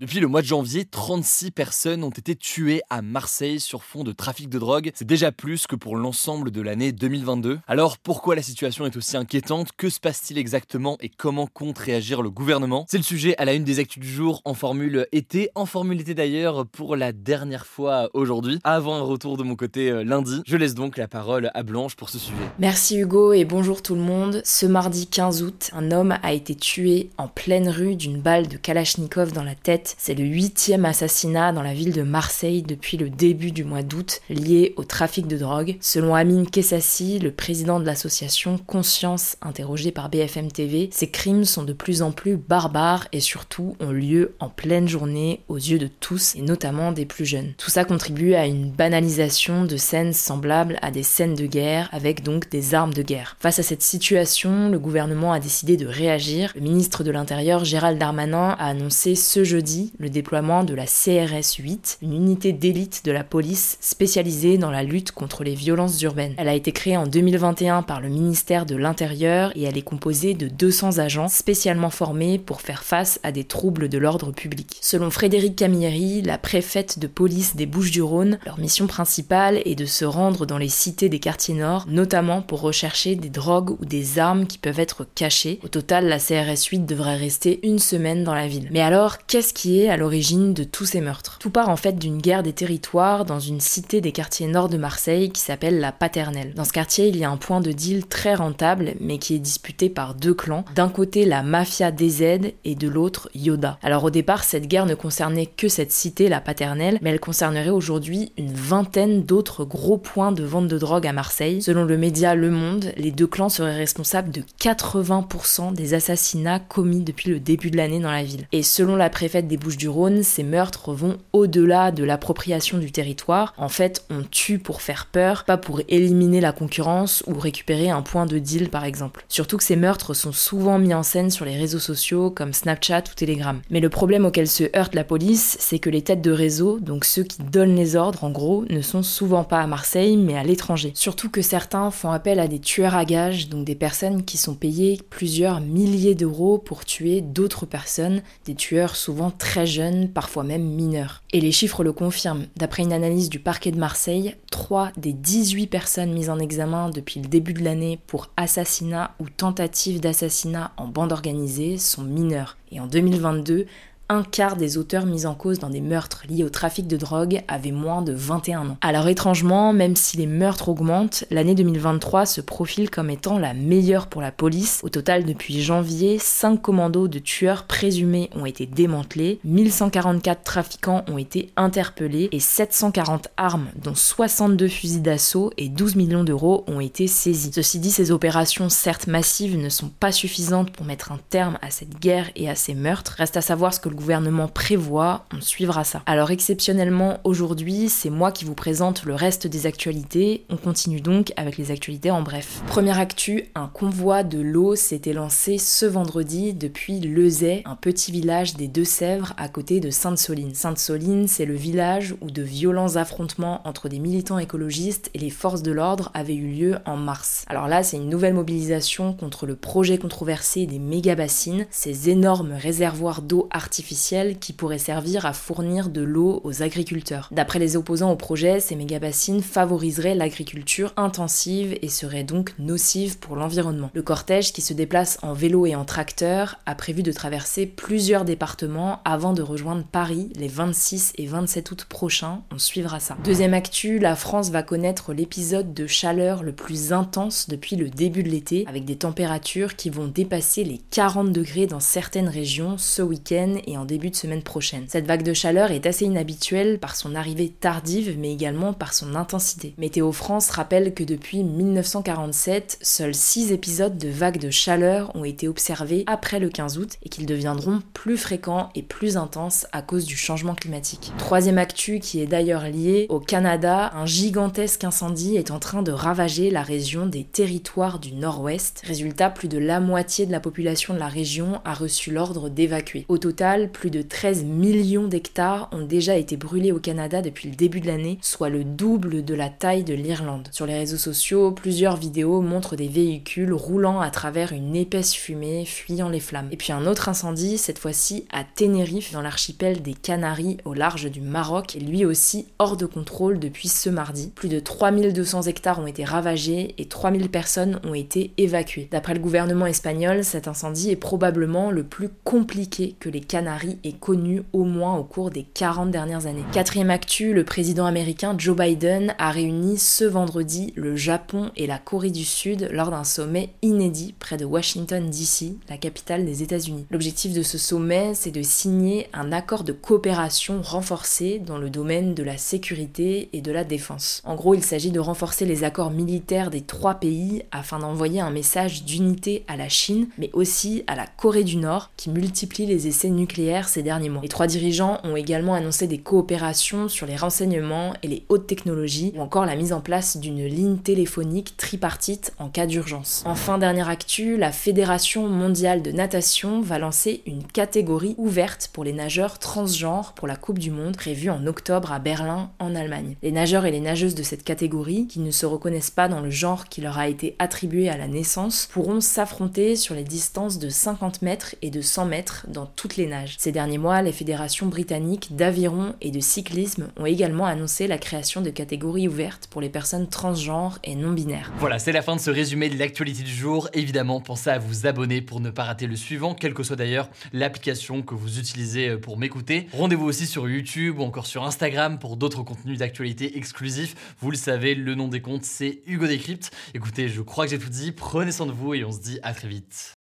Depuis le mois de janvier, 36 personnes ont été tuées à Marseille sur fond de trafic de drogue. C'est déjà plus que pour l'ensemble de l'année 2022. Alors pourquoi la situation est aussi inquiétante? Que se passe-t-il exactement et comment compte réagir le gouvernement? C'est le sujet à la une des actus du jour en formule été. En formule été d'ailleurs pour la dernière fois aujourd'hui, avant un retour de mon côté euh, lundi. Je laisse donc la parole à Blanche pour ce sujet. Merci Hugo et bonjour tout le monde. Ce mardi 15 août, un homme a été tué en pleine rue d'une balle de Kalachnikov dans la tête c'est le huitième assassinat dans la ville de Marseille depuis le début du mois d'août lié au trafic de drogue. Selon Amine Kessassi, le président de l'association Conscience, interrogé par BFM TV, ces crimes sont de plus en plus barbares et surtout ont lieu en pleine journée aux yeux de tous et notamment des plus jeunes. Tout ça contribue à une banalisation de scènes semblables à des scènes de guerre avec donc des armes de guerre. Face à cette situation, le gouvernement a décidé de réagir. Le ministre de l'Intérieur Gérald Darmanin a annoncé ce jeudi le déploiement de la CRS 8, une unité d'élite de la police spécialisée dans la lutte contre les violences urbaines. Elle a été créée en 2021 par le ministère de l'Intérieur et elle est composée de 200 agents spécialement formés pour faire face à des troubles de l'ordre public. Selon Frédéric Camilleri, la préfète de police des Bouches-du-Rhône, leur mission principale est de se rendre dans les cités des quartiers nord, notamment pour rechercher des drogues ou des armes qui peuvent être cachées. Au total, la CRS 8 devrait rester une semaine dans la ville. Mais alors, qu'est-ce qui à l'origine de tous ces meurtres. Tout part en fait d'une guerre des territoires dans une cité des quartiers nord de Marseille qui s'appelle la Paternelle. Dans ce quartier, il y a un point de deal très rentable, mais qui est disputé par deux clans. D'un côté, la mafia DZ et de l'autre, Yoda. Alors au départ, cette guerre ne concernait que cette cité, la Paternelle, mais elle concernerait aujourd'hui une vingtaine d'autres gros points de vente de drogue à Marseille. Selon le média Le Monde, les deux clans seraient responsables de 80% des assassinats commis depuis le début de l'année dans la ville. Et selon la préfète des Bouches-du-Rhône, ces meurtres vont au-delà de l'appropriation du territoire. En fait, on tue pour faire peur, pas pour éliminer la concurrence ou récupérer un point de deal par exemple. Surtout que ces meurtres sont souvent mis en scène sur les réseaux sociaux comme Snapchat ou Telegram. Mais le problème auquel se heurte la police, c'est que les têtes de réseau, donc ceux qui donnent les ordres en gros, ne sont souvent pas à Marseille mais à l'étranger. Surtout que certains font appel à des tueurs à gages, donc des personnes qui sont payées plusieurs milliers d'euros pour tuer d'autres personnes, des tueurs souvent très jeunes, parfois même mineurs. Et les chiffres le confirment. D'après une analyse du parquet de Marseille, 3 des 18 personnes mises en examen depuis le début de l'année pour assassinat ou tentative d'assassinat en bande organisée sont mineurs. Et en 2022, un quart des auteurs mis en cause dans des meurtres liés au trafic de drogue avaient moins de 21 ans. Alors étrangement, même si les meurtres augmentent, l'année 2023 se profile comme étant la meilleure pour la police. Au total, depuis janvier, 5 commandos de tueurs présumés ont été démantelés, 1144 trafiquants ont été interpellés et 740 armes, dont 62 fusils d'assaut et 12 millions d'euros ont été saisis. Ceci dit, ces opérations certes massives ne sont pas suffisantes pour mettre un terme à cette guerre et à ces meurtres. Reste à savoir ce que le gouvernement prévoit, on suivra ça. Alors exceptionnellement aujourd'hui, c'est moi qui vous présente le reste des actualités. On continue donc avec les actualités en bref. Première actu, un convoi de l'eau s'était lancé ce vendredi depuis Lezay, un petit village des Deux-Sèvres à côté de Sainte-Soline. Sainte-Soline, c'est le village où de violents affrontements entre des militants écologistes et les forces de l'ordre avaient eu lieu en mars. Alors là, c'est une nouvelle mobilisation contre le projet controversé des méga-bassines, ces énormes réservoirs d'eau artificielle qui pourrait servir à fournir de l'eau aux agriculteurs. D'après les opposants au projet, ces méga-bassines favoriseraient l'agriculture intensive et seraient donc nocives pour l'environnement. Le cortège qui se déplace en vélo et en tracteur a prévu de traverser plusieurs départements avant de rejoindre Paris les 26 et 27 août prochains. On suivra ça. Deuxième actu, la France va connaître l'épisode de chaleur le plus intense depuis le début de l'été, avec des températures qui vont dépasser les 40 degrés dans certaines régions ce week-end et en début de semaine prochaine. Cette vague de chaleur est assez inhabituelle par son arrivée tardive mais également par son intensité. Météo France rappelle que depuis 1947, seuls 6 épisodes de vagues de chaleur ont été observés après le 15 août et qu'ils deviendront plus fréquents et plus intenses à cause du changement climatique. Troisième actu qui est d'ailleurs lié au Canada, un gigantesque incendie est en train de ravager la région des territoires du nord-ouest. Résultat, plus de la moitié de la population de la région a reçu l'ordre d'évacuer. Au total, plus de 13 millions d'hectares ont déjà été brûlés au Canada depuis le début de l'année, soit le double de la taille de l'Irlande. Sur les réseaux sociaux, plusieurs vidéos montrent des véhicules roulant à travers une épaisse fumée, fuyant les flammes. Et puis un autre incendie, cette fois-ci à Tenerife, dans l'archipel des Canaries, au large du Maroc, est lui aussi hors de contrôle depuis ce mardi. Plus de 3200 hectares ont été ravagés et 3000 personnes ont été évacuées. D'après le gouvernement espagnol, cet incendie est probablement le plus compliqué que les Canaries aient connu au moins au cours des 40 dernières années. Quatrième actu, le président américain Joe Biden a réuni ce vendredi le Japon et la Corée du Sud lors d'un sommet inédit près de Washington DC, la capitale des États-Unis. L'objectif de ce sommet, c'est de signer un accord de coopération renforcé dans le domaine de la sécurité et de la défense. En gros, il s'agit de renforcer les accords militaires des trois pays afin d'envoyer un message d'unité à la Chine, mais aussi à la Corée du Nord, qui multiplie les essais nucléaires ces derniers mois. Les trois dirigeants ont également annoncé des coopérations sur les renseignements et les hautes technologies, ou encore la mise en place d'une ligne téléphonique tripartite en cas d'urgence. Enfin, dernière actu, la Fédération mondiale de natation va lancer une catégorie ouverte pour les nageurs transgenres pour la Coupe du Monde prévue en octobre à Berlin, en Allemagne. Les nageurs et les nageuses de cette catégorie, qui ne se reconnaissent pas dans le genre qui leur a été attribué à la naissance, pourront s'affronter sur les distances de 50 mètres et de 100 mètres dans toutes les nages. Ces derniers mois, les fédérations britanniques d'aviron et de cyclisme ont également annoncé la création de catégories ouvertes pour les personnes transgenres et non binaires. Voilà, c'est la fin de ce résumé de l'actualité du jour. Évidemment, pensez à vous abonner pour ne pas rater le suivant, quelle que soit d'ailleurs l'application que vous utilisez pour m'écouter. Rendez-vous aussi sur YouTube ou encore sur Instagram pour d'autres contenus d'actualité exclusifs. Vous le savez, le nom des comptes, c'est Hugo Décrypte. Écoutez, je crois que j'ai tout dit. Prenez soin de vous et on se dit à très vite.